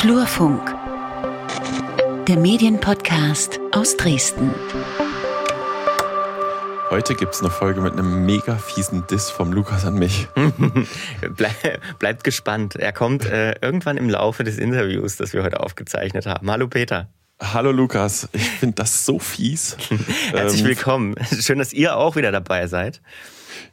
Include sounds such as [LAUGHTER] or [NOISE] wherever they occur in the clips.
Flurfunk, der Medienpodcast aus Dresden. Heute gibt es eine Folge mit einem mega fiesen Diss vom Lukas an mich. [LAUGHS] Bleib, bleibt gespannt. Er kommt äh, irgendwann im Laufe des Interviews, das wir heute aufgezeichnet haben. Hallo Peter. Hallo Lukas, ich finde das so fies. [LAUGHS] Herzlich ähm, willkommen. Schön, dass ihr auch wieder dabei seid.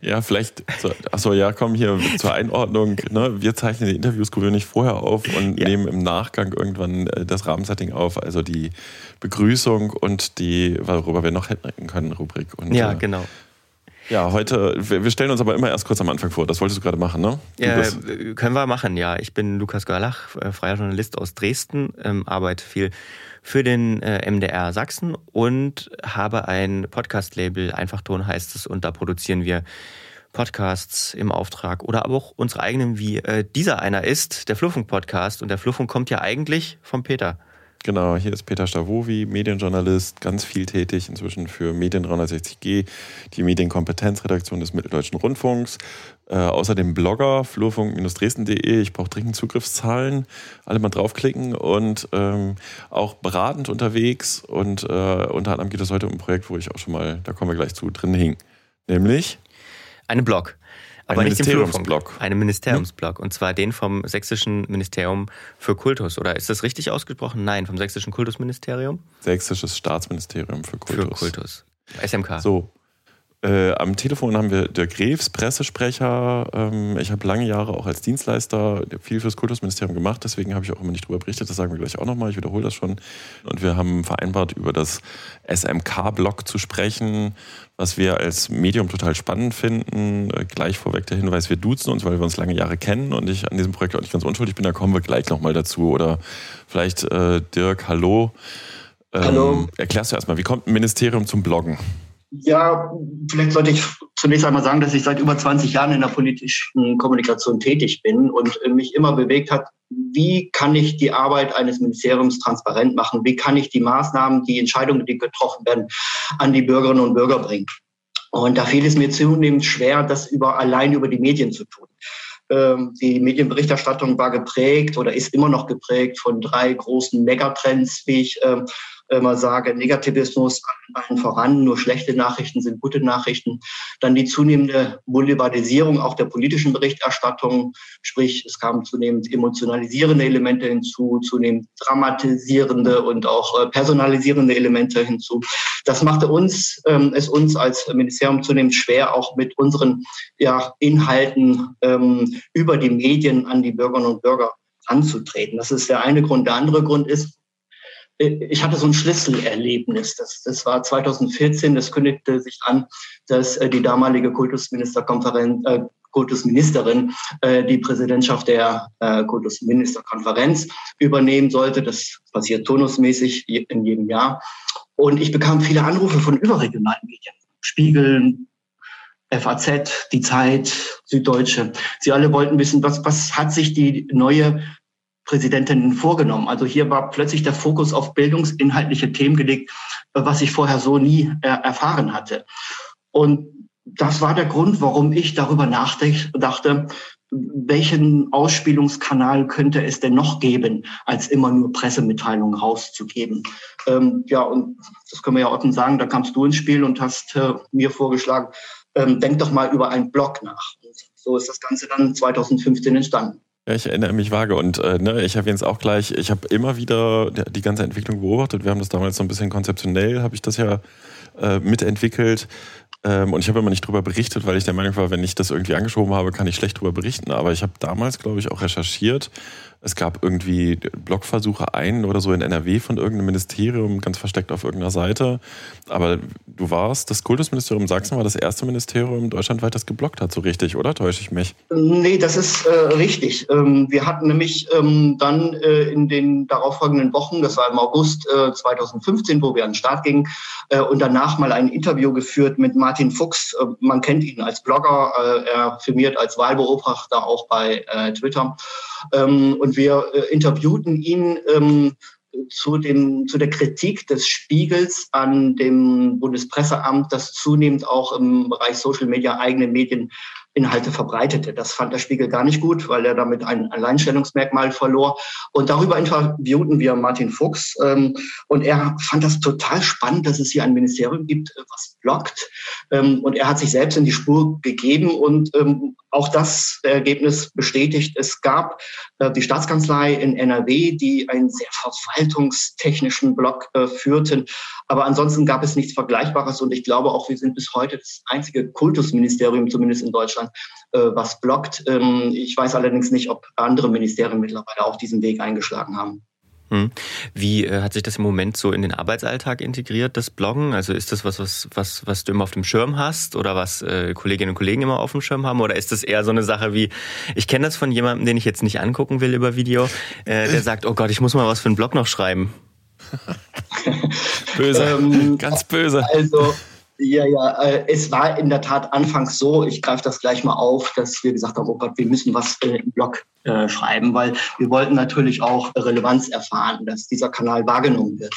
Ja, vielleicht, so, achso, ja, komm hier zur Einordnung. Ne? Wir zeichnen die Interviews gewöhnlich vorher auf und ja. nehmen im Nachgang irgendwann äh, das Rahmensetting auf, also die Begrüßung und die, worüber wir noch hätten können, Rubrik. Und, ja, äh, genau. Ja, heute, wir stellen uns aber immer erst kurz am Anfang vor. Das wolltest du gerade machen, ne? Ja, können wir machen, ja. Ich bin Lukas Görlach, äh, freier Journalist aus Dresden, ähm, arbeite viel für den äh, MDR Sachsen und habe ein Podcast-Label, Einfachton heißt es, und da produzieren wir Podcasts im Auftrag oder aber auch unsere eigenen, wie äh, dieser einer ist, der Fluffunk-Podcast. Und der Fluffunk kommt ja eigentlich vom Peter. Genau, hier ist Peter Stavovi, Medienjournalist, ganz viel tätig inzwischen für Medien 360G, die Medienkompetenzredaktion des Mitteldeutschen Rundfunks. Äh, außerdem Blogger, flurfunk-dresden.de. Ich brauche dringend Zugriffszahlen. Alle mal draufklicken und ähm, auch beratend unterwegs. Und äh, unter anderem geht es heute um ein Projekt, wo ich auch schon mal, da kommen wir gleich zu, drin hing. Nämlich? Einen Blog. Aber ein nicht Ministeriumsblog. Einen Ministeriumsblog. Und zwar den vom Sächsischen Ministerium für Kultus. Oder ist das richtig ausgesprochen? Nein, vom Sächsischen Kultusministerium. Sächsisches Staatsministerium für Kultus. Für Kultus. SMK. So. Äh, am Telefon haben wir Dirk Greves, Pressesprecher. Ähm, ich habe lange Jahre auch als Dienstleister viel fürs Kultusministerium gemacht, deswegen habe ich auch immer nicht drüber berichtet. Das sagen wir gleich auch nochmal, ich wiederhole das schon. Und wir haben vereinbart, über das SMK-Blog zu sprechen, was wir als Medium total spannend finden. Äh, gleich vorweg der Hinweis, wir duzen uns, weil wir uns lange Jahre kennen und ich an diesem Projekt auch nicht ganz unschuldig bin. Da kommen wir gleich nochmal dazu. Oder vielleicht äh, Dirk, hallo. Ähm, hallo. Erklärst du erstmal, wie kommt ein Ministerium zum Bloggen? Ja, vielleicht sollte ich zunächst einmal sagen, dass ich seit über 20 Jahren in der politischen Kommunikation tätig bin und mich immer bewegt hat, wie kann ich die Arbeit eines Ministeriums transparent machen? Wie kann ich die Maßnahmen, die Entscheidungen, die getroffen werden, an die Bürgerinnen und Bürger bringen? Und da fiel es mir zunehmend schwer, das über, allein über die Medien zu tun. Ähm, die Medienberichterstattung war geprägt oder ist immer noch geprägt von drei großen Megatrends, wie ich ähm, immer sage, Negativismus allen voran, nur schlechte Nachrichten sind gute Nachrichten. Dann die zunehmende Boulevardisierung auch der politischen Berichterstattung, sprich es kamen zunehmend emotionalisierende Elemente hinzu, zunehmend dramatisierende und auch äh, personalisierende Elemente hinzu. Das machte uns, ähm, es uns als Ministerium zunehmend schwer, auch mit unseren ja, Inhalten ähm, über die Medien an die Bürgerinnen und Bürger anzutreten. Das ist der eine Grund. Der andere Grund ist, ich hatte so ein Schlüsselerlebnis. Das, das war 2014, das kündigte sich an, dass äh, die damalige Kultusministerkonferenz, äh, Kultusministerin äh, die Präsidentschaft der äh, Kultusministerkonferenz übernehmen sollte. Das passiert turnusmäßig in jedem Jahr. Und ich bekam viele Anrufe von überregionalen Medien. Spiegel, FAZ, Die Zeit, Süddeutsche. Sie alle wollten wissen, was, was hat sich die neue Präsidentinnen vorgenommen. Also hier war plötzlich der Fokus auf bildungsinhaltliche Themen gelegt, was ich vorher so nie äh, erfahren hatte. Und das war der Grund, warum ich darüber nachdachte, welchen Ausspielungskanal könnte es denn noch geben, als immer nur Pressemitteilungen rauszugeben. Ähm, ja, und das können wir ja offen sagen, da kamst du ins Spiel und hast äh, mir vorgeschlagen, ähm, denk doch mal über einen Blog nach. Und so ist das Ganze dann 2015 entstanden. Ja, ich erinnere mich vage und äh, ne, ich erwähne es auch gleich. Ich habe immer wieder die ganze Entwicklung beobachtet. Wir haben das damals so ein bisschen konzeptionell, habe ich das ja äh, mitentwickelt. Ähm, und ich habe immer nicht drüber berichtet, weil ich der Meinung war, wenn ich das irgendwie angeschoben habe, kann ich schlecht drüber berichten. Aber ich habe damals, glaube ich, auch recherchiert es gab irgendwie Blogversuche ein oder so in NRW von irgendeinem Ministerium, ganz versteckt auf irgendeiner Seite. Aber du warst, das Kultusministerium Sachsen war das erste Ministerium deutschlandweit, das geblockt hat, so richtig, oder? Täusche ich mich? Nee, das ist äh, richtig. Ähm, wir hatten nämlich ähm, dann äh, in den darauffolgenden Wochen, das war im August äh, 2015, wo wir an den Start gingen, äh, und danach mal ein Interview geführt mit Martin Fuchs. Äh, man kennt ihn als Blogger, äh, er firmiert als Wahlbeobachter auch bei Twitter. Ähm, und wir äh, interviewten ihn ähm, zu, dem, zu der Kritik des Spiegels an dem Bundespresseamt, das zunehmend auch im Bereich Social Media eigene Medien Inhalte verbreitete. Das fand der Spiegel gar nicht gut, weil er damit ein Alleinstellungsmerkmal verlor. Und darüber interviewten wir Martin Fuchs. Ähm, und er fand das total spannend, dass es hier ein Ministerium gibt, äh, was blockt. Ähm, und er hat sich selbst in die Spur gegeben und ähm, auch das Ergebnis bestätigt. Es gab äh, die Staatskanzlei in NRW, die einen sehr verwaltungstechnischen Block äh, führten. Aber ansonsten gab es nichts Vergleichbares. Und ich glaube auch, wir sind bis heute das einzige Kultusministerium, zumindest in Deutschland, äh, was blockt. Ähm, ich weiß allerdings nicht, ob andere Ministerien mittlerweile auch diesen Weg eingeschlagen haben. Hm. Wie äh, hat sich das im Moment so in den Arbeitsalltag integriert, das Bloggen? Also ist das was, was, was, was du immer auf dem Schirm hast oder was äh, Kolleginnen und Kollegen immer auf dem Schirm haben? Oder ist das eher so eine Sache wie, ich kenne das von jemandem, den ich jetzt nicht angucken will über Video, äh, der [LAUGHS] sagt, oh Gott, ich muss mal was für einen Blog noch schreiben. [LAUGHS] böse, ähm, ganz böse. Also ja, ja, äh, es war in der Tat anfangs so, ich greife das gleich mal auf, dass wir gesagt haben, oh Gott, wir müssen was äh, im Blog äh, schreiben, weil wir wollten natürlich auch Relevanz erfahren, dass dieser Kanal wahrgenommen wird.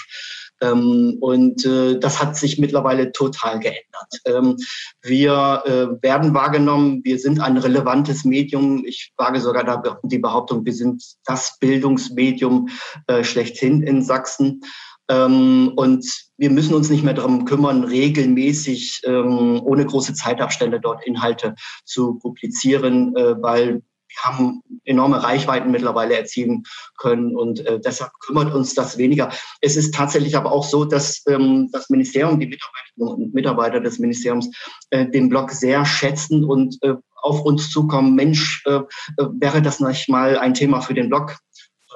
Ähm, und äh, das hat sich mittlerweile total geändert. Ähm, wir äh, werden wahrgenommen, wir sind ein relevantes Medium. Ich wage sogar die Behauptung, wir sind das Bildungsmedium äh, schlechthin in Sachsen. Ähm, und wir müssen uns nicht mehr darum kümmern, regelmäßig ähm, ohne große Zeitabstände dort Inhalte zu publizieren, äh, weil haben enorme Reichweiten mittlerweile erzielen können und äh, deshalb kümmert uns das weniger. Es ist tatsächlich aber auch so, dass ähm, das Ministerium, die Mitarbeiterinnen und Mitarbeiter des Ministeriums äh, den Blog sehr schätzen und äh, auf uns zukommen, Mensch, äh, äh wäre das nicht mal ein Thema für den Blog?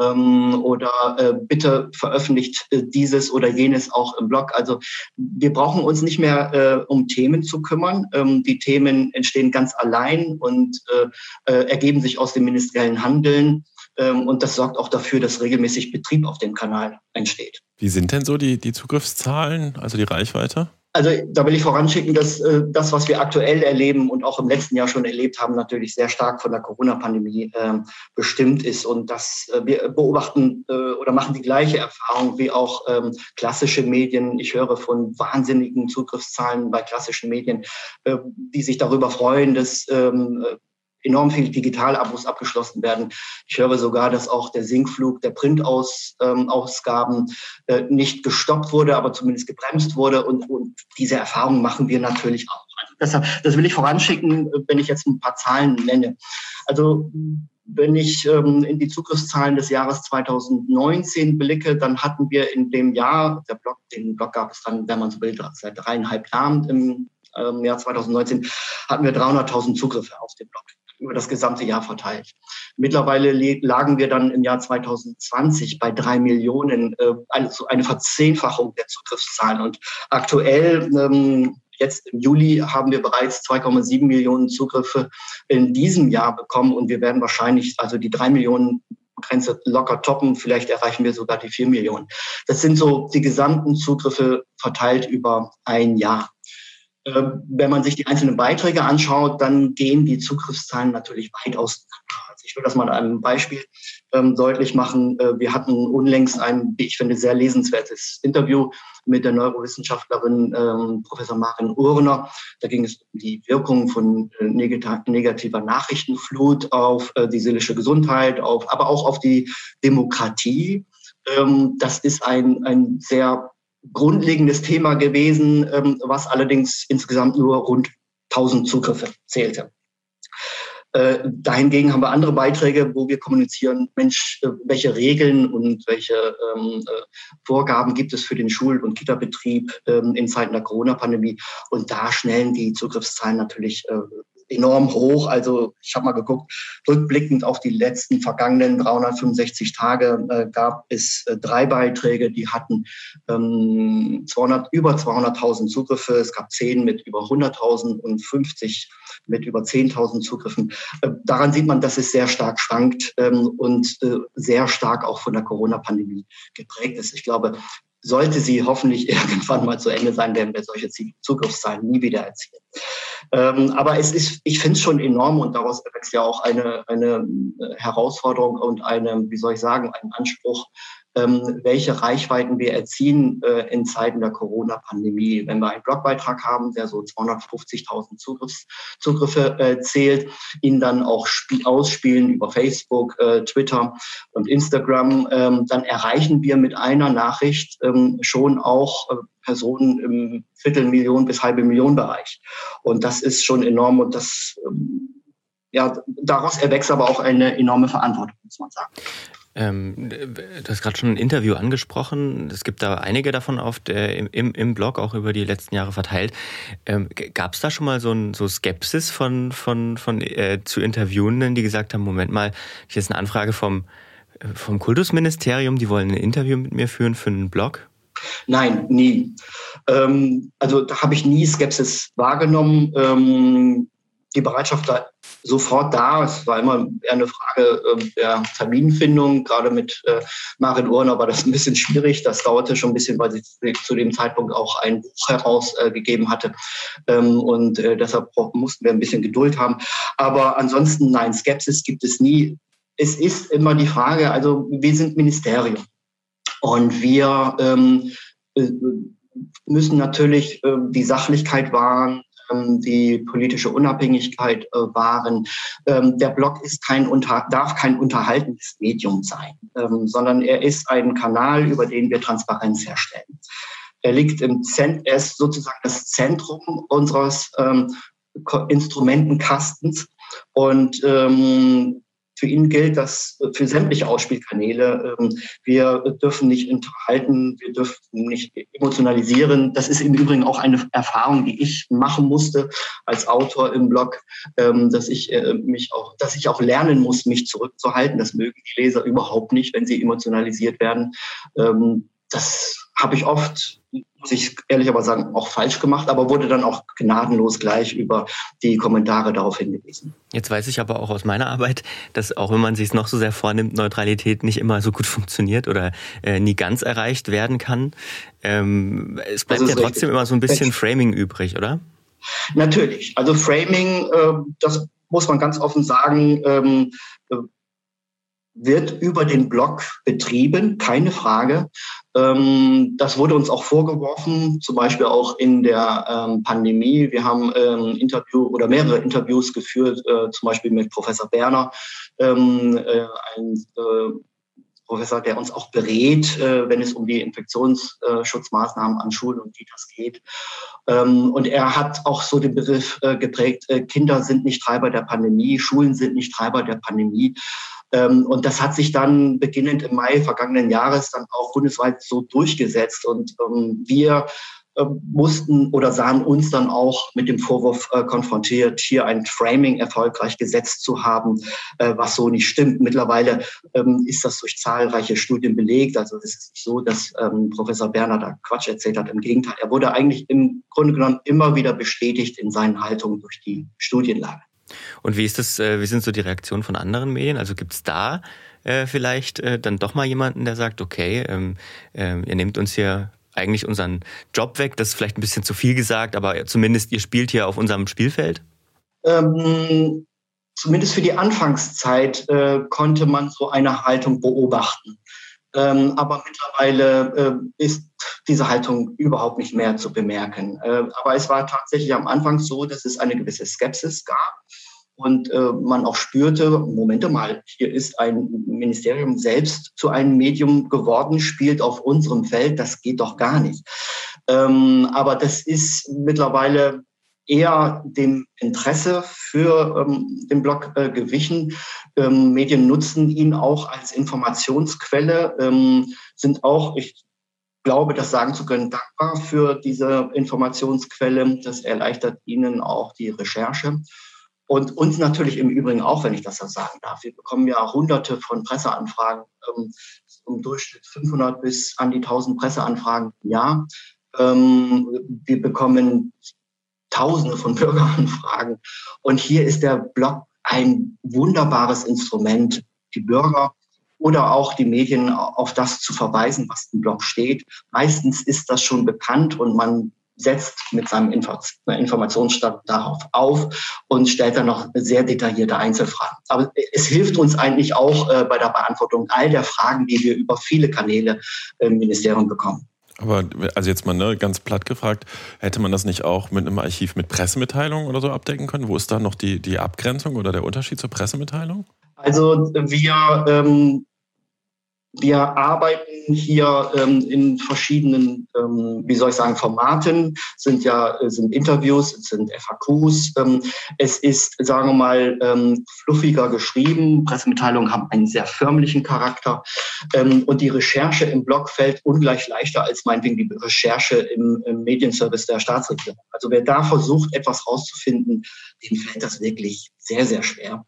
Ähm, oder äh, bitte veröffentlicht äh, dieses oder jenes auch im Blog. Also wir brauchen uns nicht mehr äh, um Themen zu kümmern. Ähm, die Themen entstehen ganz allein und äh, äh, ergeben sich aus dem ministeriellen Handeln. Ähm, und das sorgt auch dafür, dass regelmäßig Betrieb auf dem Kanal entsteht. Wie sind denn so die, die Zugriffszahlen, also die Reichweite? Also da will ich voranschicken, dass äh, das, was wir aktuell erleben und auch im letzten Jahr schon erlebt haben, natürlich sehr stark von der Corona-Pandemie äh, bestimmt ist. Und dass äh, wir beobachten äh, oder machen die gleiche Erfahrung wie auch ähm, klassische Medien. Ich höre von wahnsinnigen Zugriffszahlen bei klassischen Medien, äh, die sich darüber freuen, dass ähm, enorm viele Digitalabos abgeschlossen werden. Ich höre sogar, dass auch der Sinkflug der Printausgaben äh, nicht gestoppt wurde, aber zumindest gebremst wurde. Und, und diese Erfahrung machen wir natürlich auch. Also deshalb, das will ich voranschicken, wenn ich jetzt ein paar Zahlen nenne. Also wenn ich ähm, in die Zugriffszahlen des Jahres 2019 blicke, dann hatten wir in dem Jahr, der Blog, den Blog gab es dann, wenn man so will, seit dreieinhalb Jahren im ähm, Jahr 2019, hatten wir 300.000 Zugriffe auf den Blog über das gesamte Jahr verteilt. Mittlerweile lagen wir dann im Jahr 2020 bei drei Millionen, äh, also eine Verzehnfachung der Zugriffszahlen. Und aktuell, ähm, jetzt im Juli, haben wir bereits 2,7 Millionen Zugriffe in diesem Jahr bekommen und wir werden wahrscheinlich also die drei Millionen Grenze locker toppen. Vielleicht erreichen wir sogar die vier Millionen. Das sind so die gesamten Zugriffe verteilt über ein Jahr. Ähm, wenn man sich die einzelnen Beiträge anschaut, dann gehen die Zugriffszahlen natürlich weit aus. Also ich will das mal an einem Beispiel ähm, deutlich machen. Äh, wir hatten unlängst ein, ich finde, sehr lesenswertes Interview mit der Neurowissenschaftlerin ähm, Professor Marin Urner. Da ging es um die Wirkung von äh, negativer Nachrichtenflut auf äh, die seelische Gesundheit, auf, aber auch auf die Demokratie. Ähm, das ist ein, ein sehr grundlegendes Thema gewesen, ähm, was allerdings insgesamt nur rund 1000 Zugriffe zählte. Äh, dahingegen haben wir andere Beiträge, wo wir kommunizieren, Mensch, äh, welche Regeln und welche ähm, äh, Vorgaben gibt es für den Schul- und Kita-Betrieb ähm, in Zeiten der Corona-Pandemie. Und da schnellen die Zugriffszahlen natürlich äh, enorm hoch. Also ich habe mal geguckt, rückblickend auf die letzten vergangenen 365 Tage äh, gab es äh, drei Beiträge, die hatten ähm, 200, über 200.000 Zugriffe. Es gab zehn mit über 100.000 und 50 mit über 10.000 Zugriffen. Äh, daran sieht man, dass es sehr stark schwankt ähm, und äh, sehr stark auch von der Corona-Pandemie geprägt ist. Ich glaube, sollte sie hoffentlich [LAUGHS] irgendwann mal zu Ende sein, werden wir solche Zugriffszahlen nie wieder erzielen. Ähm, aber es ist, ich finde es schon enorm und daraus erwächst ja auch eine, eine äh, Herausforderung und eine, wie soll ich sagen, ein Anspruch, welche Reichweiten wir erzielen äh, in Zeiten der Corona-Pandemie. Wenn wir einen Blogbeitrag haben, der so 250.000 Zugriffs, Zugriffe äh, zählt, ihn dann auch ausspielen über Facebook, äh, Twitter und Instagram, ähm, dann erreichen wir mit einer Nachricht ähm, schon auch Personen im Viertelmillion bis halbe Million Bereich. Und das ist schon enorm und das ähm, ja, daraus erwächst aber auch eine enorme Verantwortung, muss man sagen. Ähm, du hast gerade schon ein Interview angesprochen. Es gibt da einige davon auf der, im, im Blog auch über die letzten Jahre verteilt. Ähm, Gab es da schon mal so, ein, so Skepsis von, von, von äh, zu Interviewenden, die gesagt haben, Moment mal, hier ist eine Anfrage vom, äh, vom Kultusministerium, die wollen ein Interview mit mir führen für einen Blog? Nein, nie. Ähm, also da habe ich nie Skepsis wahrgenommen. Ähm, die Bereitschaft war sofort da. Es war immer eher eine Frage äh, der Terminfindung. Gerade mit äh, Marin Urner war das ein bisschen schwierig. Das dauerte schon ein bisschen, weil sie zu dem Zeitpunkt auch ein Buch herausgegeben äh, hatte. Ähm, und äh, deshalb mussten wir ein bisschen Geduld haben. Aber ansonsten, nein, Skepsis gibt es nie. Es ist immer die Frage, also wir sind Ministerium. Und wir ähm, äh, müssen natürlich äh, die Sachlichkeit wahren, die politische Unabhängigkeit äh, wahren. Ähm, der Blog ist kein unter, darf kein unterhaltendes Medium sein, ähm, sondern er ist ein Kanal, über den wir Transparenz herstellen. Er liegt im Zent, er ist sozusagen das Zentrum unseres ähm, Instrumentenkastens und ähm, für ihn gilt das für sämtliche Ausspielkanäle. Ähm, wir dürfen nicht enthalten, wir dürfen nicht emotionalisieren. Das ist im Übrigen auch eine Erfahrung, die ich machen musste als Autor im Blog, ähm, dass ich äh, mich auch, dass ich auch lernen muss, mich zurückzuhalten. Das mögen die Leser überhaupt nicht, wenn sie emotionalisiert werden. Ähm, das habe ich oft muss ich ehrlich aber sagen, auch falsch gemacht, aber wurde dann auch gnadenlos gleich über die Kommentare darauf hingewiesen. Jetzt weiß ich aber auch aus meiner Arbeit, dass auch wenn man sich noch so sehr vornimmt, Neutralität nicht immer so gut [LAUGHS] funktioniert oder äh, nie ganz erreicht werden kann. Ähm, es bleibt ja trotzdem richtig. immer so ein bisschen Framing übrig, oder? Natürlich. Also Framing, äh, das muss man ganz offen sagen, ähm, wird über den Blog betrieben, keine Frage. Ähm, das wurde uns auch vorgeworfen, zum Beispiel auch in der ähm, Pandemie. Wir haben ähm, Interview oder mehrere Interviews geführt, äh, zum Beispiel mit Professor Berner, ein äh, Professor, der uns auch berät, äh, wenn es um die Infektionsschutzmaßnahmen an Schulen und Kitas geht. und er hat auch so den Begriff geprägt, Kinder sind nicht Treiber der Pandemie, Schulen sind nicht Treiber der Pandemie. Ähm, und das hat sich dann beginnend im Mai vergangenen Jahres dann auch bundesweit so durchgesetzt. Und ähm, wir äh, mussten oder sahen uns dann auch mit dem Vorwurf äh, konfrontiert, hier ein Framing erfolgreich gesetzt zu haben, äh, was so nicht stimmt. Mittlerweile ähm, ist das durch zahlreiche Studien belegt. Also es ist nicht so, dass ähm, Professor Berner da Quatsch erzählt hat. Im Gegenteil, er wurde eigentlich im Grunde genommen immer wieder bestätigt in seinen Haltungen durch die Studienlage. Und wie ist das, äh, wie sind so die Reaktionen von anderen Medien? Also gibt es da äh, vielleicht äh, dann doch mal jemanden, der sagt, okay, ähm, äh, ihr nehmt uns hier eigentlich unseren Job weg, das ist vielleicht ein bisschen zu viel gesagt, aber zumindest ihr spielt hier auf unserem Spielfeld? Ähm, zumindest für die Anfangszeit äh, konnte man so eine Haltung beobachten. Ähm, aber mittlerweile äh, ist diese Haltung überhaupt nicht mehr zu bemerken. Äh, aber es war tatsächlich am Anfang so, dass es eine gewisse Skepsis gab und äh, man auch spürte, Momente mal, hier ist ein Ministerium selbst zu einem Medium geworden, spielt auf unserem Feld, das geht doch gar nicht. Ähm, aber das ist mittlerweile eher dem Interesse für ähm, den Blog äh, gewichen. Ähm, Medien nutzen ihn auch als Informationsquelle, ähm, sind auch, ich glaube, das sagen zu können, dankbar für diese Informationsquelle. Das erleichtert ihnen auch die Recherche. Und uns natürlich im Übrigen auch, wenn ich das so sagen darf. Wir bekommen ja hunderte von Presseanfragen, ähm, im Durchschnitt 500 bis an die 1000 Presseanfragen im Jahr. Ähm, wir bekommen Tausende von [LAUGHS] Bürgeranfragen. Und hier ist der Blog ein wunderbares Instrument, die Bürger oder auch die Medien auf das zu verweisen, was im Blog steht. Meistens ist das schon bekannt und man setzt mit seinem Informationsstand darauf auf und stellt dann noch sehr detaillierte Einzelfragen. Aber es hilft uns eigentlich auch äh, bei der Beantwortung all der Fragen, die wir über viele Kanäle im Ministerium bekommen. Aber also jetzt mal ne, ganz platt gefragt, hätte man das nicht auch mit einem Archiv mit Pressemitteilungen oder so abdecken können? Wo ist da noch die, die Abgrenzung oder der Unterschied zur Pressemitteilung? Also wir ähm, wir arbeiten hier ähm, in verschiedenen, ähm, wie soll ich sagen, Formaten. Sind ja sind Interviews, sind FAQs. Ähm, es ist, sagen wir mal, ähm, fluffiger geschrieben. Pressemitteilungen haben einen sehr förmlichen Charakter ähm, und die Recherche im Blog fällt ungleich leichter als meinetwegen die Recherche im, im Medienservice der Staatsregierung. Also wer da versucht, etwas rauszufinden, dem fällt das wirklich sehr sehr schwer.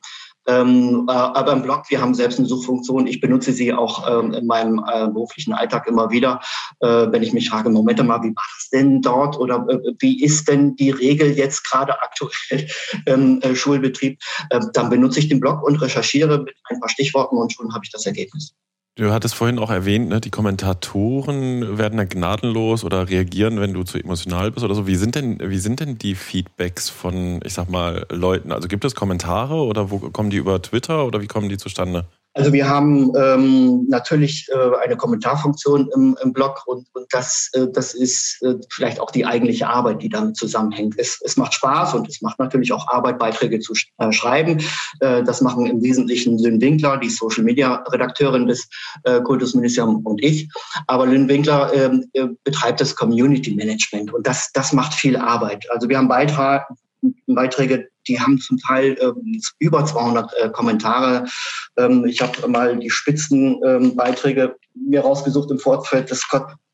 Ähm, äh, aber im Blog, wir haben selbst eine Suchfunktion. Ich benutze sie auch ähm, in meinem äh, beruflichen Alltag immer wieder, äh, wenn ich mich frage, Moment mal, wie war das denn dort oder äh, wie ist denn die Regel jetzt gerade aktuell [LAUGHS] im äh, Schulbetrieb? Ähm, dann benutze ich den Blog und recherchiere mit ein paar Stichworten und schon habe ich das Ergebnis. Du hattest vorhin auch erwähnt, ne, die Kommentatoren werden da gnadenlos oder reagieren, wenn du zu emotional bist oder so. Wie sind denn, wie sind denn die Feedbacks von, ich sag mal, Leuten? Also gibt es Kommentare oder wo kommen die über Twitter oder wie kommen die zustande? Also wir haben ähm, natürlich äh, eine Kommentarfunktion im, im Blog und, und das, äh, das ist äh, vielleicht auch die eigentliche Arbeit, die damit zusammenhängt. Es, es macht Spaß und es macht natürlich auch Arbeit, Beiträge zu äh, schreiben. Äh, das machen im Wesentlichen Lynn Winkler, die Social Media Redakteurin des äh, Kultusministeriums und ich. Aber Lynn Winkler ähm, äh, betreibt das Community Management und das, das macht viel Arbeit. Also wir haben Beitrag, Beiträge, die haben zum Teil ähm, über 200 äh, Kommentare. Ähm, ich habe mal die Spitzenbeiträge ähm, mir rausgesucht im Vorfeld des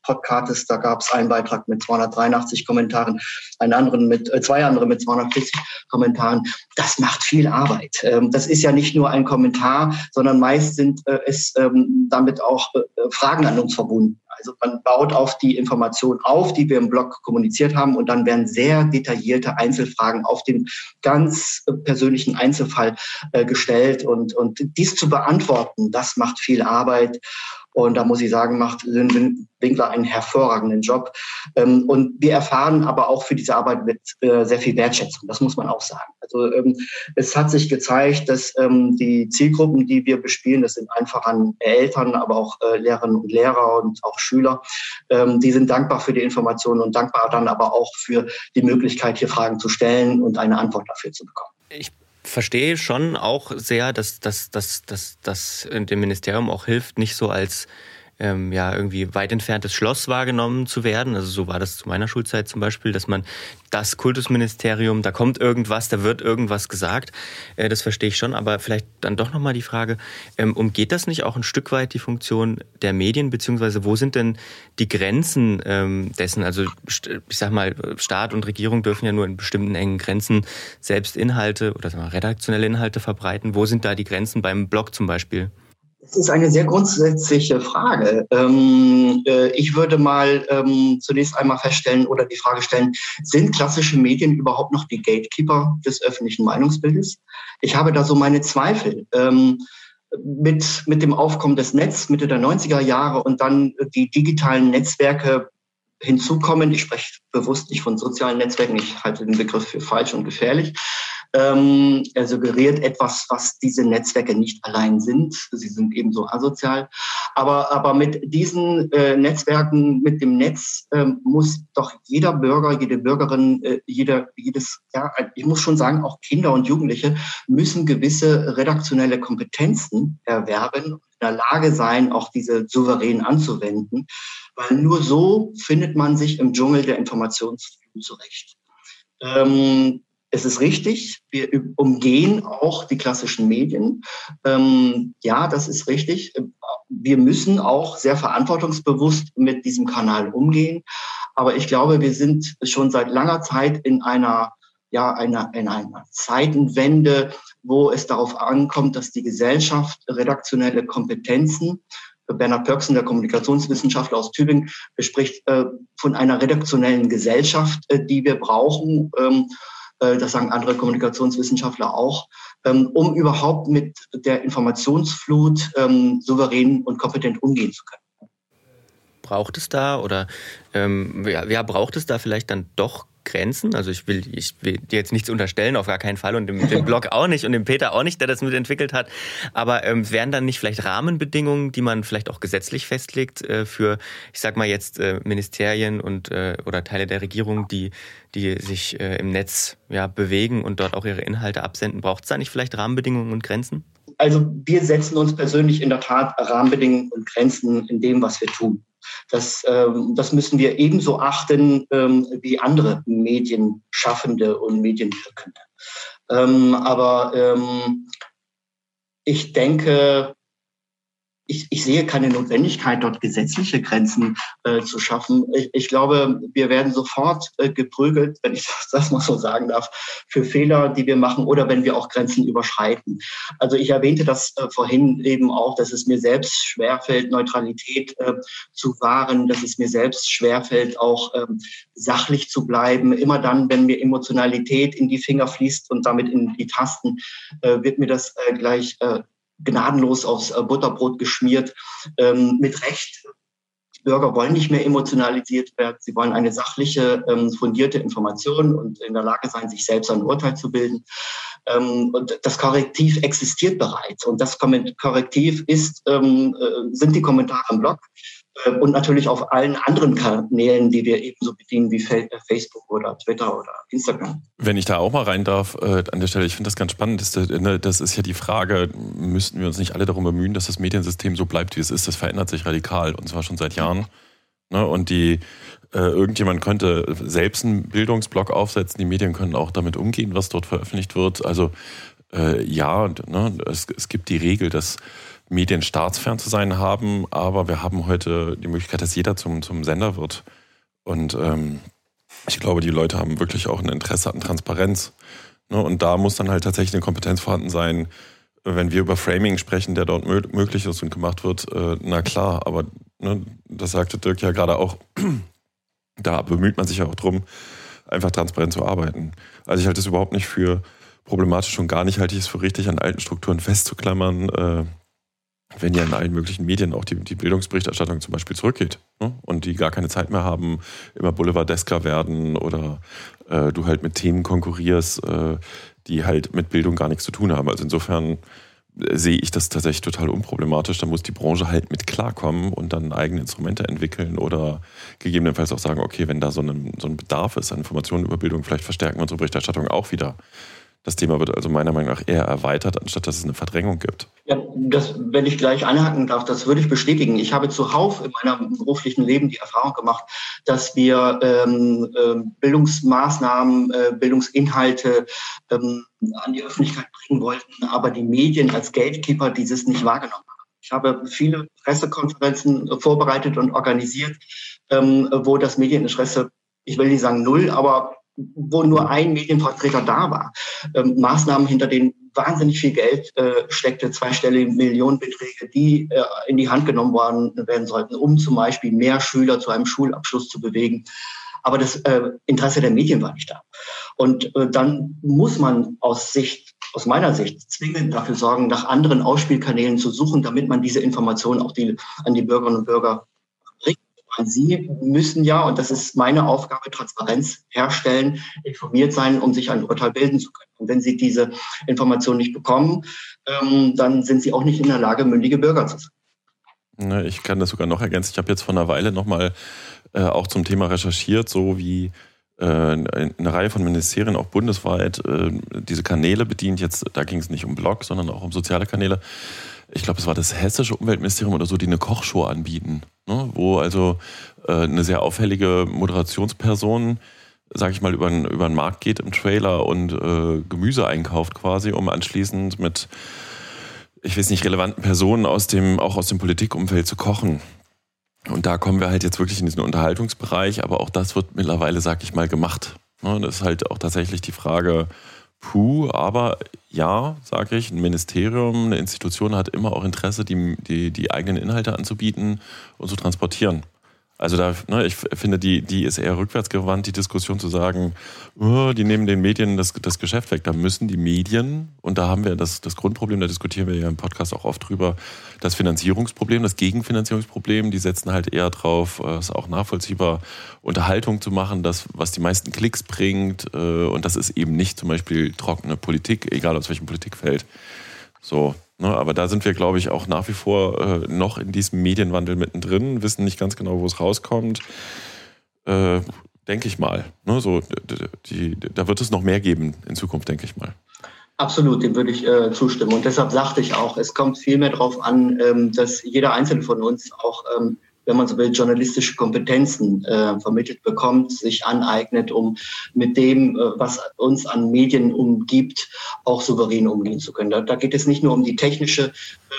Podcasts. Da gab es einen Beitrag mit 283 Kommentaren, einen anderen mit äh, zwei andere mit 240 Kommentaren. Das macht viel Arbeit. Ähm, das ist ja nicht nur ein Kommentar, sondern meist sind äh, es ähm, damit auch äh, Fragen an uns verbunden. Also man baut auf die Informationen auf, die wir im Blog kommuniziert haben und dann werden sehr detaillierte Einzelfragen auf den ganz persönlichen Einzelfall äh, gestellt und, und dies zu beantworten, das macht viel Arbeit. Und da muss ich sagen, macht Lynn Winkler einen hervorragenden Job. Ähm, und wir erfahren aber auch für diese Arbeit mit äh, sehr viel Wertschätzung. Das muss man auch sagen. Also ähm, es hat sich gezeigt, dass ähm, die Zielgruppen, die wir bespielen, das sind einfach an Eltern, aber auch äh, Lehrerinnen und Lehrer und auch Schüler, die sind dankbar für die Informationen und dankbar dann aber auch für die Möglichkeit, hier Fragen zu stellen und eine Antwort dafür zu bekommen. Ich verstehe schon auch sehr, dass das dass, dass, dass dem Ministerium auch hilft, nicht so als ähm, ja irgendwie weit entferntes Schloss wahrgenommen zu werden. Also so war das zu meiner Schulzeit zum Beispiel, dass man das Kultusministerium, da kommt irgendwas, da wird irgendwas gesagt. Äh, das verstehe ich schon, aber vielleicht dann doch nochmal die Frage, ähm, umgeht das nicht auch ein Stück weit die Funktion der Medien, beziehungsweise wo sind denn die Grenzen ähm, dessen? Also ich sag mal, Staat und Regierung dürfen ja nur in bestimmten engen Grenzen selbst Inhalte oder mal, redaktionelle Inhalte verbreiten. Wo sind da die Grenzen beim Blog zum Beispiel? Das ist eine sehr grundsätzliche Frage. Ähm, äh, ich würde mal ähm, zunächst einmal feststellen oder die Frage stellen, sind klassische Medien überhaupt noch die Gatekeeper des öffentlichen Meinungsbildes? Ich habe da so meine Zweifel. Ähm, mit, mit dem Aufkommen des Netz Mitte der 90er Jahre und dann die digitalen Netzwerke hinzukommen. Ich spreche bewusst nicht von sozialen Netzwerken, ich halte den Begriff für falsch und gefährlich. Ähm, er suggeriert etwas, was diese Netzwerke nicht allein sind. Sie sind ebenso asozial. Aber, aber mit diesen äh, Netzwerken, mit dem Netz, äh, muss doch jeder Bürger, jede Bürgerin, äh, jeder, jedes, ja, ich muss schon sagen, auch Kinder und Jugendliche müssen gewisse redaktionelle Kompetenzen erwerben, in der Lage sein, auch diese souverän anzuwenden. Weil nur so findet man sich im Dschungel der Informationsflut zurecht. Ähm, es ist richtig, wir umgehen auch die klassischen Medien. Ähm, ja, das ist richtig. Wir müssen auch sehr verantwortungsbewusst mit diesem Kanal umgehen. Aber ich glaube, wir sind schon seit langer Zeit in einer, ja, einer, in einer Zeitenwende, wo es darauf ankommt, dass die Gesellschaft redaktionelle Kompetenzen Bernhard Pörksen, der Kommunikationswissenschaftler aus Tübingen, bespricht äh, von einer redaktionellen Gesellschaft, äh, die wir brauchen. Ähm, äh, das sagen andere Kommunikationswissenschaftler auch, ähm, um überhaupt mit der Informationsflut ähm, souverän und kompetent umgehen zu können. braucht es da oder ähm, ja, braucht es da vielleicht dann doch Grenzen? Also ich will, ich will dir jetzt nichts unterstellen, auf gar keinen Fall und dem, dem Blog auch nicht und dem Peter auch nicht, der das mitentwickelt hat. Aber ähm, wären dann nicht vielleicht Rahmenbedingungen, die man vielleicht auch gesetzlich festlegt äh, für, ich sag mal jetzt äh, Ministerien und äh, oder Teile der Regierung, die die sich äh, im Netz ja bewegen und dort auch ihre Inhalte absenden? Braucht es da nicht vielleicht Rahmenbedingungen und Grenzen? Also wir setzen uns persönlich in der Tat Rahmenbedingungen und Grenzen in dem, was wir tun. Das, ähm, das müssen wir ebenso achten ähm, wie andere Medienschaffende und Medienwirkende. Ähm, aber ähm, ich denke, ich, ich sehe keine Notwendigkeit, dort gesetzliche Grenzen äh, zu schaffen. Ich, ich glaube, wir werden sofort äh, geprügelt, wenn ich [LAUGHS] das, das mal so sagen darf, für Fehler, die wir machen oder wenn wir auch Grenzen überschreiten. Also ich erwähnte das äh, vorhin eben auch, dass es mir selbst schwerfällt, Neutralität äh, zu wahren, dass es mir selbst schwerfällt, auch ähm, sachlich zu bleiben. Immer dann, wenn mir Emotionalität in die Finger fließt und damit in die Tasten, äh, wird mir das äh, gleich äh, gnadenlos aufs äh, Butterbrot geschmiert. Ähm, mit Recht. Bürger wollen nicht mehr emotionalisiert werden. Sie wollen eine sachliche, ähm, fundierte Information und in der Lage sein, sich selbst ein Urteil zu bilden. Ähm, und das Korrektiv existiert bereits. Und das Korrektiv ist, ähm, äh, sind die Kommentare im Blog. Äh, und natürlich auf allen anderen Kanälen, die wir ebenso bedienen wie äh, Facebook oder Twitter oder Instagram. Wenn ich da auch mal rein darf, äh, an der Stelle, ich finde das ganz spannend. Das, äh, ne, das ist ja die Frage, müssten wir uns nicht alle darum bemühen, dass das Mediensystem so bleibt, wie es ist? Das verändert sich radikal und zwar schon seit Jahren. Ne, und die, äh, irgendjemand könnte selbst einen Bildungsblock aufsetzen, die Medien können auch damit umgehen, was dort veröffentlicht wird. Also äh, ja, ne, es, es gibt die Regel, dass Medien staatsfern zu sein haben, aber wir haben heute die Möglichkeit, dass jeder zum, zum Sender wird. Und ähm, ich glaube, die Leute haben wirklich auch ein Interesse an Transparenz. Ne? Und da muss dann halt tatsächlich eine Kompetenz vorhanden sein, wenn wir über Framing sprechen, der dort möglich ist und gemacht wird, äh, na klar, aber ne, das sagte Dirk ja gerade auch, [CLEARS THROAT] da bemüht man sich ja auch drum, einfach transparent zu arbeiten. Also ich halte es überhaupt nicht für problematisch und gar nicht halte ich es für richtig, an alten Strukturen festzuklammern. Äh, wenn ja in allen möglichen Medien auch die, die Bildungsberichterstattung zum Beispiel zurückgeht ne? und die gar keine Zeit mehr haben, immer Boulevardesker werden oder äh, du halt mit Themen konkurrierst, äh, die halt mit Bildung gar nichts zu tun haben. Also insofern äh, sehe ich das tatsächlich total unproblematisch. Da muss die Branche halt mit klarkommen und dann eigene Instrumente entwickeln oder gegebenenfalls auch sagen, okay, wenn da so ein, so ein Bedarf ist an Informationen über Bildung, vielleicht verstärken wir unsere Berichterstattung auch wieder. Das Thema wird also meiner Meinung nach eher erweitert, anstatt dass es eine Verdrängung gibt. Ja, das, wenn ich gleich anhaken darf, das würde ich bestätigen. Ich habe zuhauf in meinem beruflichen Leben die Erfahrung gemacht, dass wir ähm, äh, Bildungsmaßnahmen, äh, Bildungsinhalte ähm, an die Öffentlichkeit bringen wollten, aber die Medien als Gatekeeper dieses nicht wahrgenommen haben. Ich habe viele Pressekonferenzen vorbereitet und organisiert, ähm, wo das Medieninteresse, ich will nicht sagen null, aber wo nur ein Medienvertreter da war. Ähm, Maßnahmen, hinter denen wahnsinnig viel Geld äh, steckte, zweistellige Millionenbeträge, die äh, in die Hand genommen worden werden sollten, um zum Beispiel mehr Schüler zu einem Schulabschluss zu bewegen. Aber das äh, Interesse der Medien war nicht da. Und äh, dann muss man aus Sicht, aus meiner Sicht, zwingend dafür sorgen, nach anderen Ausspielkanälen zu suchen, damit man diese Informationen auch die, an die Bürgerinnen und Bürger Sie müssen ja, und das ist meine Aufgabe, Transparenz herstellen, informiert sein, um sich ein Urteil bilden zu können. Und wenn Sie diese Information nicht bekommen, ähm, dann sind Sie auch nicht in der Lage, mündige Bürger zu sein. Ne, ich kann das sogar noch ergänzen. Ich habe jetzt vor einer Weile nochmal äh, auch zum Thema recherchiert, so wie äh, eine Reihe von Ministerien auch bundesweit äh, diese Kanäle bedient. Jetzt, da ging es nicht um Blog, sondern auch um soziale Kanäle ich glaube, es war das hessische Umweltministerium oder so, die eine Kochshow anbieten, ne? wo also äh, eine sehr auffällige Moderationsperson, sag ich mal, über, über den Markt geht im Trailer und äh, Gemüse einkauft quasi, um anschließend mit, ich weiß nicht, relevanten Personen aus dem, auch aus dem Politikumfeld zu kochen. Und da kommen wir halt jetzt wirklich in diesen Unterhaltungsbereich, aber auch das wird mittlerweile, sag ich mal, gemacht. Ne? Das ist halt auch tatsächlich die Frage, puh, aber ja, sage ich, ein Ministerium, eine Institution hat immer auch Interesse, die, die, die eigenen Inhalte anzubieten und zu transportieren. Also da, ne, ich finde, die, die ist eher rückwärtsgewandt, die Diskussion zu sagen, oh, die nehmen den Medien das, das Geschäft weg. Da müssen die Medien, und da haben wir das, das Grundproblem, da diskutieren wir ja im Podcast auch oft drüber, das Finanzierungsproblem, das Gegenfinanzierungsproblem, die setzen halt eher drauf, äh, es auch nachvollziehbar, Unterhaltung zu machen, das, was die meisten Klicks bringt. Äh, und das ist eben nicht zum Beispiel trockene Politik, egal aus welchem Politikfeld. So, aber da sind wir, glaube ich, auch nach wie vor äh, noch in diesem Medienwandel mittendrin, wissen nicht ganz genau, wo es rauskommt. Äh, denke ich mal. Ne, so, die, da wird es noch mehr geben in Zukunft, denke ich mal. Absolut, dem würde ich äh, zustimmen. Und deshalb sagte ich auch, es kommt viel mehr darauf an, ähm, dass jeder Einzelne von uns auch ähm, wenn man so will, journalistische Kompetenzen äh, vermittelt bekommt, sich aneignet, um mit dem, äh, was uns an Medien umgibt, auch souverän umgehen zu können. Da, da geht es nicht nur um die technische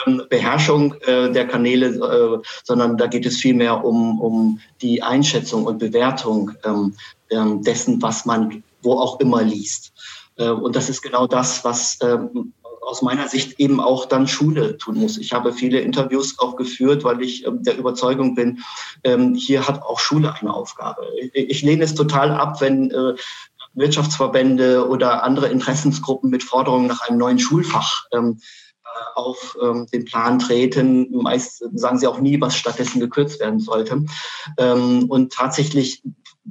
ähm, Beherrschung äh, der Kanäle, äh, sondern da geht es vielmehr um, um die Einschätzung und Bewertung ähm, ähm, dessen, was man wo auch immer liest. Äh, und das ist genau das, was ähm, aus meiner Sicht eben auch dann Schule tun muss. Ich habe viele Interviews auch geführt, weil ich ähm, der Überzeugung bin, ähm, hier hat auch Schule eine Aufgabe. Ich lehne es total ab, wenn äh, Wirtschaftsverbände oder andere Interessensgruppen mit Forderungen nach einem neuen Schulfach ähm, äh, auf den Plan treten. Meist sagen sie auch nie, was stattdessen gekürzt werden sollte. und tatsächlich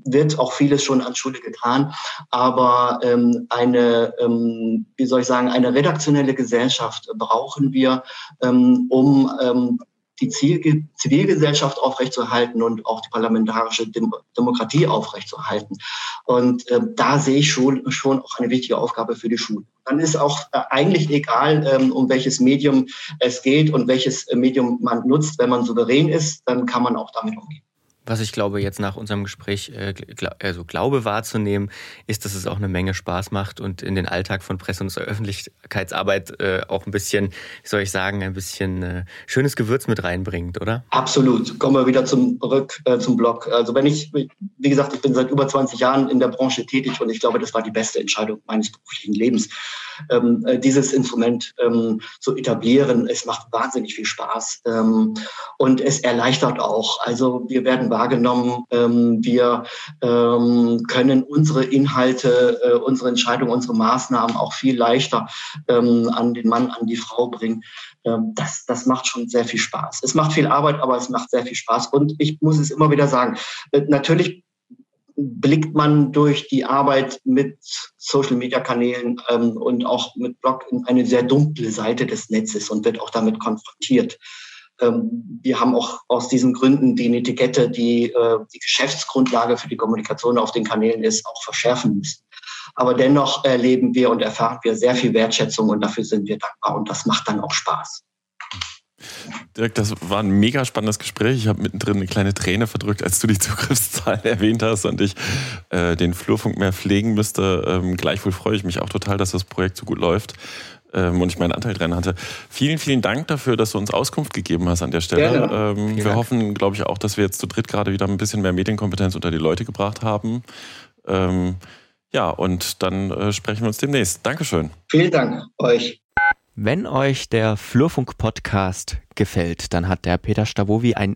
wird auch vieles schon an Schule getan, aber ähm, eine, ähm, wie soll ich sagen, eine redaktionelle Gesellschaft brauchen wir, ähm, um ähm, die Ziel Zivilgesellschaft aufrechtzuerhalten und auch die parlamentarische Dem Demokratie aufrechtzuerhalten. Und äh, da sehe ich schon, schon auch eine wichtige Aufgabe für die Schule. Dann ist auch äh, eigentlich egal, ähm, um welches Medium es geht und welches Medium man nutzt. Wenn man souverän ist, dann kann man auch damit umgehen. Was ich glaube, jetzt nach unserem Gespräch äh, also glaube wahrzunehmen, ist, dass es auch eine Menge Spaß macht und in den Alltag von Presse- und Öffentlichkeitsarbeit äh, auch ein bisschen, wie soll ich sagen, ein bisschen äh, schönes Gewürz mit reinbringt, oder? Absolut. Kommen wir wieder zum Rück zum Blog. Also wenn ich, wie gesagt, ich bin seit über 20 Jahren in der Branche tätig und ich glaube, das war die beste Entscheidung meines beruflichen Lebens ähm, äh, dieses Instrument ähm, zu etablieren. Es macht wahnsinnig viel Spaß ähm, und es erleichtert auch. Also wir werden wahrgenommen, ähm, wir ähm, können unsere Inhalte, äh, unsere Entscheidungen, unsere Maßnahmen auch viel leichter ähm, an den Mann, an die Frau bringen. Das, das macht schon sehr viel Spaß. Es macht viel Arbeit, aber es macht sehr viel Spaß. Und ich muss es immer wieder sagen, äh, natürlich blickt man durch die Arbeit mit Social-Media-Kanälen ähm, und auch mit Blog in eine sehr dunkle Seite des Netzes und wird auch damit konfrontiert. Ähm, wir haben auch aus diesen Gründen die Etikette, die äh, die Geschäftsgrundlage für die Kommunikation auf den Kanälen ist, auch verschärfen müssen. Aber dennoch erleben wir und erfahren wir sehr viel Wertschätzung und dafür sind wir dankbar und das macht dann auch Spaß. Dirk, das war ein mega spannendes Gespräch. Ich habe mittendrin eine kleine Träne verdrückt, als du die [LAUGHS] Zugriffszahlen erwähnt hast und ich äh, den Flurfunk mehr pflegen müsste. Ähm, gleichwohl freue ich mich auch total, dass das Projekt so gut läuft ähm, und ich meinen Anteil dran hatte. Vielen, vielen Dank dafür, dass du uns Auskunft gegeben hast an der Stelle. Ähm, wir Dank. hoffen, glaube ich, auch, dass wir jetzt zu dritt gerade wieder ein bisschen mehr Medienkompetenz unter die Leute gebracht haben. Ähm, ja, und dann äh, sprechen wir uns demnächst. Dankeschön. Vielen Dank euch. Wenn euch der Flurfunk-Podcast gefällt, dann hat der Peter Stavovi ein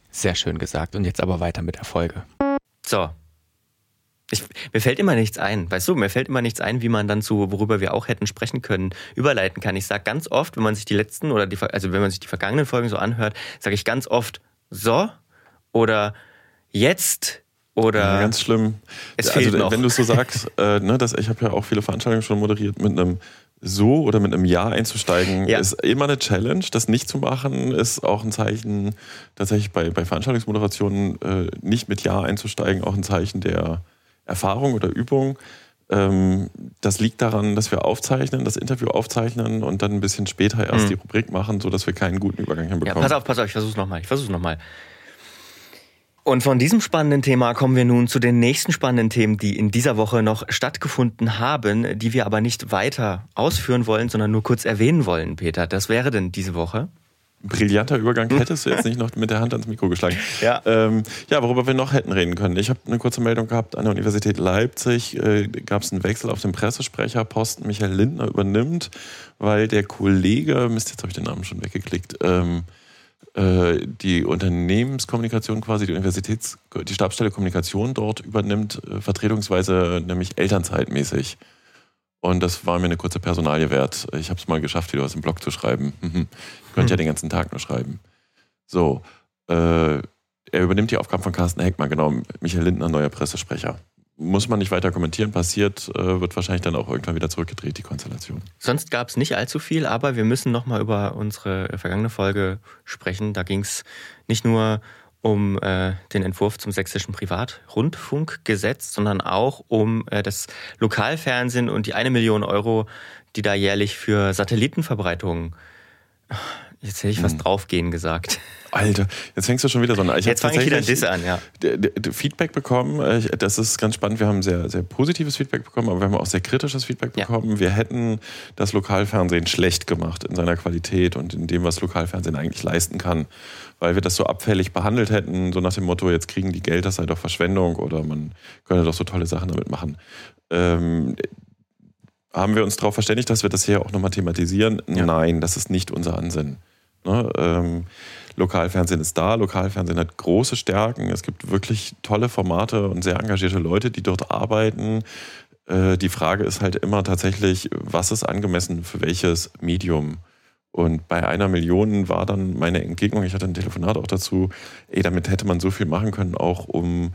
Sehr schön gesagt. Und jetzt aber weiter mit der Folge. So. Ich, mir fällt immer nichts ein, weißt du, mir fällt immer nichts ein, wie man dann zu, worüber wir auch hätten sprechen können, überleiten kann. Ich sage ganz oft, wenn man sich die letzten oder die, also wenn man sich die vergangenen Folgen so anhört, sage ich ganz oft so oder jetzt oder ja, ganz schlimm. Es also, fehlt noch. wenn du so sagst, äh, ne, dass ich habe ja auch viele Veranstaltungen schon moderiert mit einem so oder mit einem Ja einzusteigen, ja. ist immer eine Challenge. Das nicht zu machen, ist auch ein Zeichen, tatsächlich bei, bei Veranstaltungsmoderationen äh, nicht mit Ja einzusteigen, auch ein Zeichen der Erfahrung oder Übung. Ähm, das liegt daran, dass wir aufzeichnen, das Interview aufzeichnen und dann ein bisschen später erst mhm. die Rubrik machen, sodass wir keinen guten Übergang hinbekommen. Ja, pass auf, pass auf, ich versuch's nochmal. Ich versuch's nochmal. Und von diesem spannenden Thema kommen wir nun zu den nächsten spannenden Themen, die in dieser Woche noch stattgefunden haben, die wir aber nicht weiter ausführen wollen, sondern nur kurz erwähnen wollen, Peter. Das wäre denn diese Woche? Brillanter Übergang [LAUGHS] hättest du jetzt nicht noch mit der Hand ans Mikro geschlagen. Ja, ähm, ja worüber wir noch hätten reden können. Ich habe eine kurze Meldung gehabt. An der Universität Leipzig äh, gab es einen Wechsel auf dem Pressesprecherposten. Michael Lindner übernimmt, weil der Kollege, Mist, jetzt habe ich den Namen schon weggeklickt, ähm, äh, die Unternehmenskommunikation quasi, die Universitäts-, die Stabsstelle Kommunikation dort übernimmt, äh, vertretungsweise nämlich Elternzeitmäßig. Und das war mir eine kurze Personalie wert. Ich habe es mal geschafft, wieder aus dem Blog zu schreiben. [LAUGHS] Ich könnte hm. ja den ganzen Tag nur schreiben. So, äh, er übernimmt die Aufgaben von Carsten Heckmann, genau. Michael Lindner, neuer Pressesprecher muss man nicht weiter kommentieren, passiert, äh, wird wahrscheinlich dann auch irgendwann wieder zurückgedreht, die Konstellation. Sonst gab es nicht allzu viel, aber wir müssen nochmal über unsere vergangene Folge sprechen. Da ging es nicht nur um äh, den Entwurf zum sächsischen Privatrundfunkgesetz, sondern auch um äh, das Lokalfernsehen und die eine Million Euro, die da jährlich für Satellitenverbreitung Jetzt hätte ich was hm. draufgehen gesagt. Alter, jetzt fängst du schon wieder so an. Ich jetzt fange ich wieder Diss an, ja. Feedback bekommen, das ist ganz spannend. Wir haben sehr, sehr positives Feedback bekommen, aber wir haben auch sehr kritisches Feedback bekommen. Ja. Wir hätten das Lokalfernsehen schlecht gemacht in seiner Qualität und in dem, was Lokalfernsehen eigentlich leisten kann. Weil wir das so abfällig behandelt hätten, so nach dem Motto, jetzt kriegen die Geld, das sei doch Verschwendung oder man könne doch so tolle Sachen damit machen. Ähm, haben wir uns darauf verständigt, dass wir das hier auch nochmal thematisieren? Ja. Nein, das ist nicht unser Ansinnen. Ne? Ähm, Lokalfernsehen ist da, Lokalfernsehen hat große Stärken, es gibt wirklich tolle Formate und sehr engagierte Leute, die dort arbeiten. Äh, die Frage ist halt immer tatsächlich, was ist angemessen für welches Medium? Und bei einer Million war dann meine Entgegnung, ich hatte ein Telefonat auch dazu, ey, damit hätte man so viel machen können, auch um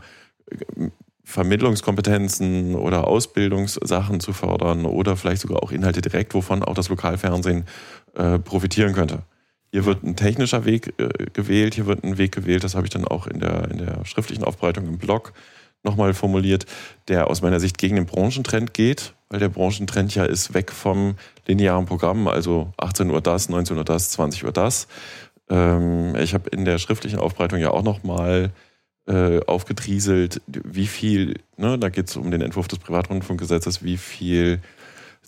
äh, Vermittlungskompetenzen oder Ausbildungssachen zu fördern oder vielleicht sogar auch Inhalte direkt, wovon auch das Lokalfernsehen äh, profitieren könnte. Hier wird ein technischer Weg äh, gewählt, hier wird ein Weg gewählt, das habe ich dann auch in der, in der schriftlichen Aufbereitung im Blog nochmal formuliert, der aus meiner Sicht gegen den Branchentrend geht, weil der Branchentrend ja ist weg vom linearen Programm, also 18 Uhr das, 19 Uhr das, 20 Uhr das. Ähm, ich habe in der schriftlichen Aufbereitung ja auch nochmal äh, aufgedrieselt, wie viel, ne, da geht es um den Entwurf des Privatrundfunkgesetzes, wie viel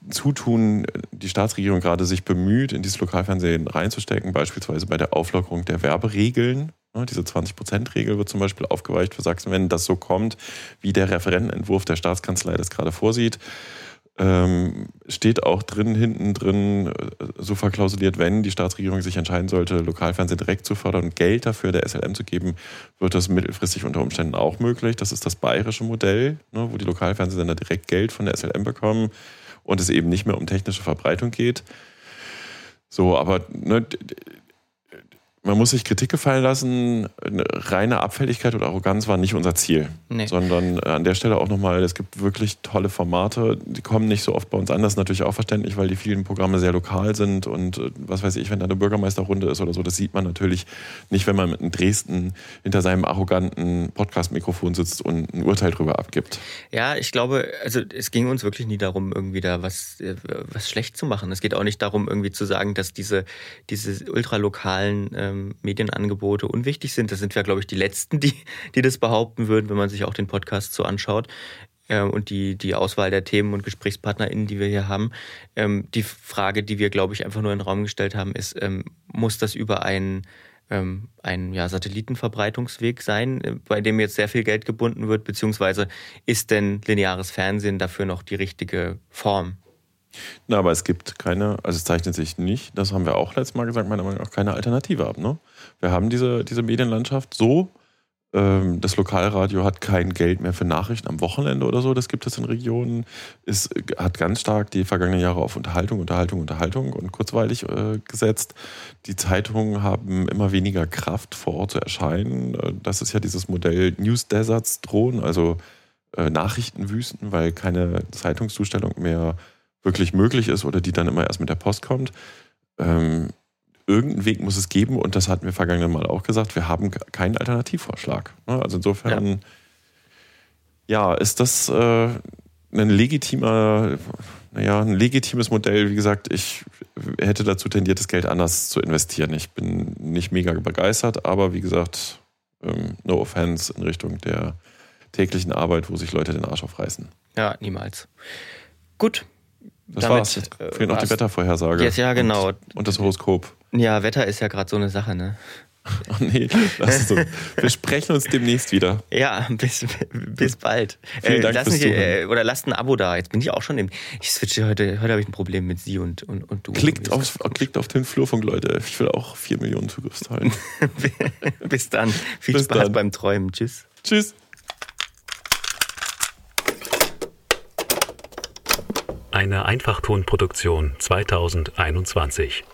Zutun die Staatsregierung gerade sich bemüht, in dieses Lokalfernsehen reinzustecken, beispielsweise bei der Auflockerung der Werberegeln. Diese 20-Prozent-Regel wird zum Beispiel aufgeweicht für Sachsen, wenn das so kommt, wie der Referentenentwurf der Staatskanzlei das gerade vorsieht. Ähm, steht auch drin, hinten drin, äh, so verklausuliert, wenn die Staatsregierung sich entscheiden sollte, Lokalfernsehen direkt zu fördern und Geld dafür der SLM zu geben, wird das mittelfristig unter Umständen auch möglich. Das ist das bayerische Modell, ne, wo die Lokalfernsehsender direkt Geld von der SLM bekommen und es eben nicht mehr um technische Verbreitung geht. So, aber ne, man muss sich Kritik gefallen lassen. Eine reine Abfälligkeit oder Arroganz war nicht unser Ziel, nee. sondern äh, an der Stelle auch nochmal, es gibt wirklich tolle Formate, die kommen nicht so oft bei uns an. Das ist natürlich auch verständlich, weil die vielen Programme sehr lokal sind und äh, was weiß ich, wenn da eine Bürgermeisterrunde ist oder so, das sieht man natürlich nicht, wenn man in Dresden hinter seinem arroganten Podcast-Mikrofon sitzt und ein Urteil drüber abgibt. Ja, ich glaube, also es ging uns wirklich nie darum, irgendwie da was, äh, was schlecht zu machen. Es geht auch nicht darum, irgendwie zu sagen, dass diese, diese ultralokalen äh, ähm, Medienangebote unwichtig sind. Das sind wir, glaube ich, die Letzten, die, die das behaupten würden, wenn man sich auch den Podcast so anschaut äh, und die, die Auswahl der Themen und GesprächspartnerInnen, die wir hier haben. Ähm, die Frage, die wir, glaube ich, einfach nur in den Raum gestellt haben, ist, ähm, muss das über einen ähm, ein ja, Satellitenverbreitungsweg sein, äh, bei dem jetzt sehr viel Geld gebunden wird, beziehungsweise ist denn lineares Fernsehen dafür noch die richtige Form? Na, aber es gibt keine, also es zeichnet sich nicht, das haben wir auch letztes Mal gesagt, meiner Meinung nach keine Alternative ab. Ne? Wir haben diese, diese Medienlandschaft so, ähm, das Lokalradio hat kein Geld mehr für Nachrichten am Wochenende oder so, das gibt es in Regionen. Es hat ganz stark die vergangenen Jahre auf Unterhaltung, Unterhaltung, Unterhaltung und kurzweilig äh, gesetzt. Die Zeitungen haben immer weniger Kraft vor Ort zu erscheinen. Äh, das ist ja dieses Modell News Deserts drohen, also äh, Nachrichtenwüsten, weil keine Zeitungszustellung mehr wirklich möglich ist oder die dann immer erst mit der Post kommt. Ähm, irgendeinen Weg muss es geben und das hatten wir vergangene Mal auch gesagt. Wir haben keinen Alternativvorschlag. Ne? Also insofern, ja, ja ist das äh, ein legitimer, naja, ein legitimes Modell. Wie gesagt, ich hätte dazu tendiert, das Geld anders zu investieren. Ich bin nicht mega begeistert, aber wie gesagt, ähm, no offense, in Richtung der täglichen Arbeit, wo sich Leute den Arsch aufreißen. Ja, niemals. Gut. Das damit, war's. Jetzt fehlt noch die Wettervorhersage. Jetzt, ja, genau. Und, und das Horoskop. Ja, Wetter ist ja gerade so eine Sache, ne? [LAUGHS] Oh nee, lass so. Wir sprechen uns demnächst wieder. Ja, bis, bis bald. Vielen Dank äh, fürs mich, äh, Oder lasst ein Abo da. Jetzt bin ich auch schon im. Ich switche heute. Heute habe ich ein Problem mit Sie und, und, und du. Klickt auf, klickt auf den Flurfunk, Leute. Ich will auch 4 Millionen Zugriffszahlen. [LAUGHS] bis dann. Viel bis Spaß dann. beim Träumen. Tschüss. Tschüss. Eine Einfachtonproduktion 2021.